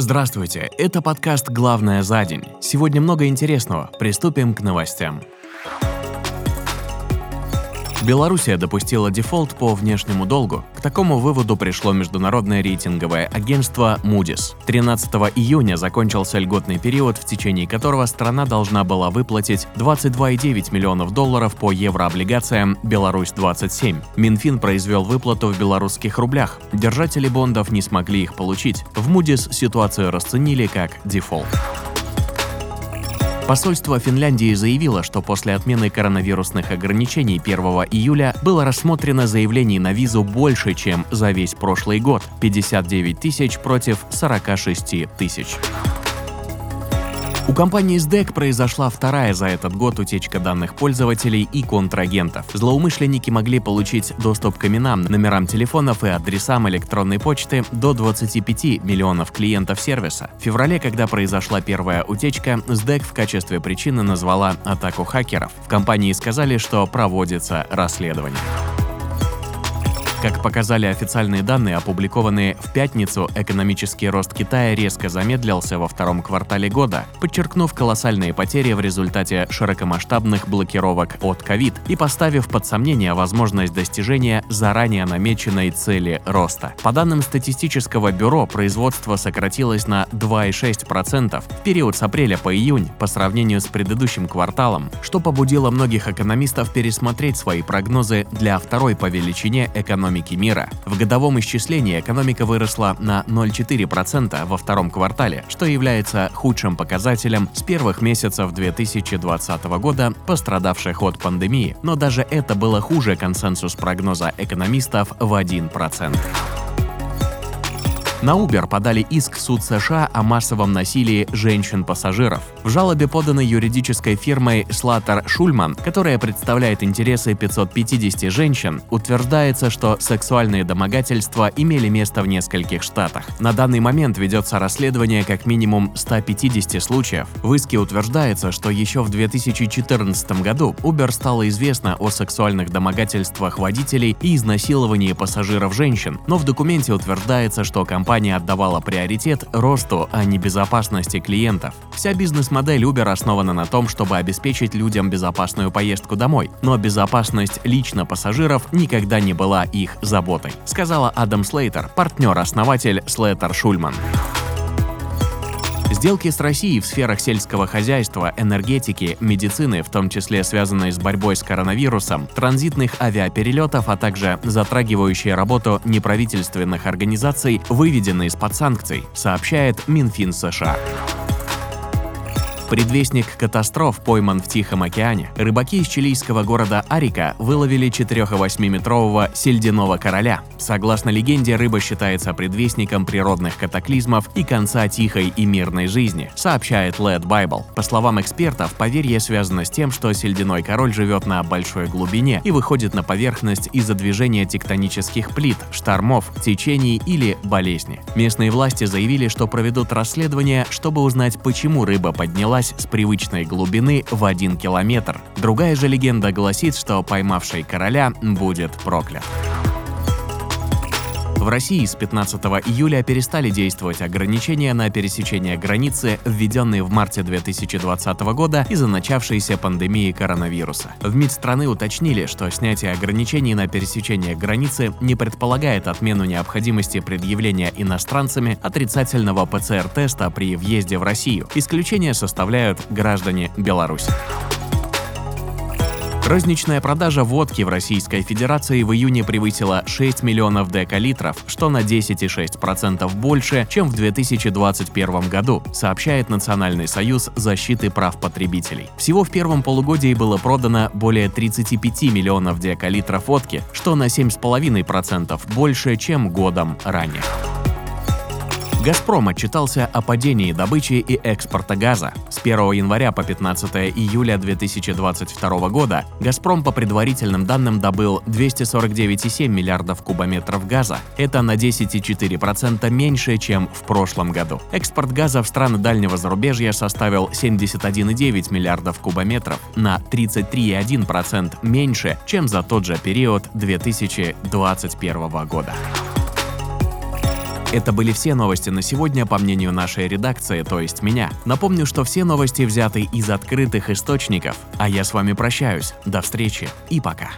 Здравствуйте, это подкаст «Главное за день». Сегодня много интересного. Приступим к новостям. Белоруссия допустила дефолт по внешнему долгу. К такому выводу пришло международное рейтинговое агентство Moody's. 13 июня закончился льготный период, в течение которого страна должна была выплатить 22,9 миллионов долларов по еврооблигациям «Беларусь-27». Минфин произвел выплату в белорусских рублях. Держатели бондов не смогли их получить. В Moody's ситуацию расценили как дефолт. Посольство Финляндии заявило, что после отмены коронавирусных ограничений 1 июля было рассмотрено заявлений на визу больше, чем за весь прошлый год – 59 тысяч против 46 тысяч. У компании SDEC произошла вторая за этот год утечка данных пользователей и контрагентов. Злоумышленники могли получить доступ к именам, номерам телефонов и адресам электронной почты до 25 миллионов клиентов сервиса. В феврале, когда произошла первая утечка, SDEC в качестве причины назвала атаку хакеров. В компании сказали, что проводится расследование. Как показали официальные данные, опубликованные в пятницу, экономический рост Китая резко замедлился во втором квартале года, подчеркнув колоссальные потери в результате широкомасштабных блокировок от ковид и поставив под сомнение возможность достижения заранее намеченной цели роста. По данным статистического бюро, производство сократилось на 2,6% в период с апреля по июнь по сравнению с предыдущим кварталом, что побудило многих экономистов пересмотреть свои прогнозы для второй по величине экономики экономики мира. В годовом исчислении экономика выросла на 0,4% во втором квартале, что является худшим показателем с первых месяцев 2020 года, пострадавших от пандемии. Но даже это было хуже консенсус прогноза экономистов в 1%. На Uber подали иск в суд США о массовом насилии женщин-пассажиров. В жалобе, поданной юридической фирмой Слаттер Шульман, которая представляет интересы 550 женщин, утверждается, что сексуальные домогательства имели место в нескольких штатах. На данный момент ведется расследование как минимум 150 случаев. В иске утверждается, что еще в 2014 году Uber стало известно о сексуальных домогательствах водителей и изнасиловании пассажиров женщин, но в документе утверждается, что компания компания отдавала приоритет росту, а не безопасности клиентов. Вся бизнес-модель Uber основана на том, чтобы обеспечить людям безопасную поездку домой, но безопасность лично пассажиров никогда не была их заботой, сказала Адам Слейтер, партнер-основатель Слейтер Шульман. Сделки с Россией в сферах сельского хозяйства, энергетики, медицины, в том числе связанные с борьбой с коронавирусом, транзитных авиаперелетов, а также затрагивающие работу неправительственных организаций, выведены из-под санкций, сообщает Минфин США. Предвестник катастроф пойман в Тихом океане. Рыбаки из чилийского города Арика выловили 4,8-метрового сельдяного короля. Согласно легенде, рыба считается предвестником природных катаклизмов и конца тихой и мирной жизни, сообщает Led Bible. По словам экспертов, поверье связано с тем, что сельдяной король живет на большой глубине и выходит на поверхность из-за движения тектонических плит, штормов, течений или болезни. Местные власти заявили, что проведут расследование, чтобы узнать, почему рыба поднялась поднялась с привычной глубины в один километр. Другая же легенда гласит, что поймавший короля будет проклят. В России с 15 июля перестали действовать ограничения на пересечение границы, введенные в марте 2020 года из-за начавшейся пандемии коронавируса. В МИД страны уточнили, что снятие ограничений на пересечение границы не предполагает отмену необходимости предъявления иностранцами отрицательного ПЦР-теста при въезде в Россию. Исключение составляют граждане Беларуси. Розничная продажа водки в Российской Федерации в июне превысила 6 миллионов декалитров, что на 10,6% больше, чем в 2021 году, сообщает Национальный союз защиты прав потребителей. Всего в первом полугодии было продано более 35 миллионов декалитров водки, что на 7,5% больше, чем годом ранее. «Газпром» отчитался о падении добычи и экспорта газа. С 1 января по 15 июля 2022 года «Газпром» по предварительным данным добыл 249,7 миллиардов кубометров газа. Это на 10,4% меньше, чем в прошлом году. Экспорт газа в страны дальнего зарубежья составил 71,9 миллиардов кубометров, на 33,1% меньше, чем за тот же период 2021 года. Это были все новости на сегодня, по мнению нашей редакции, то есть меня. Напомню, что все новости взяты из открытых источников. А я с вами прощаюсь. До встречи и пока.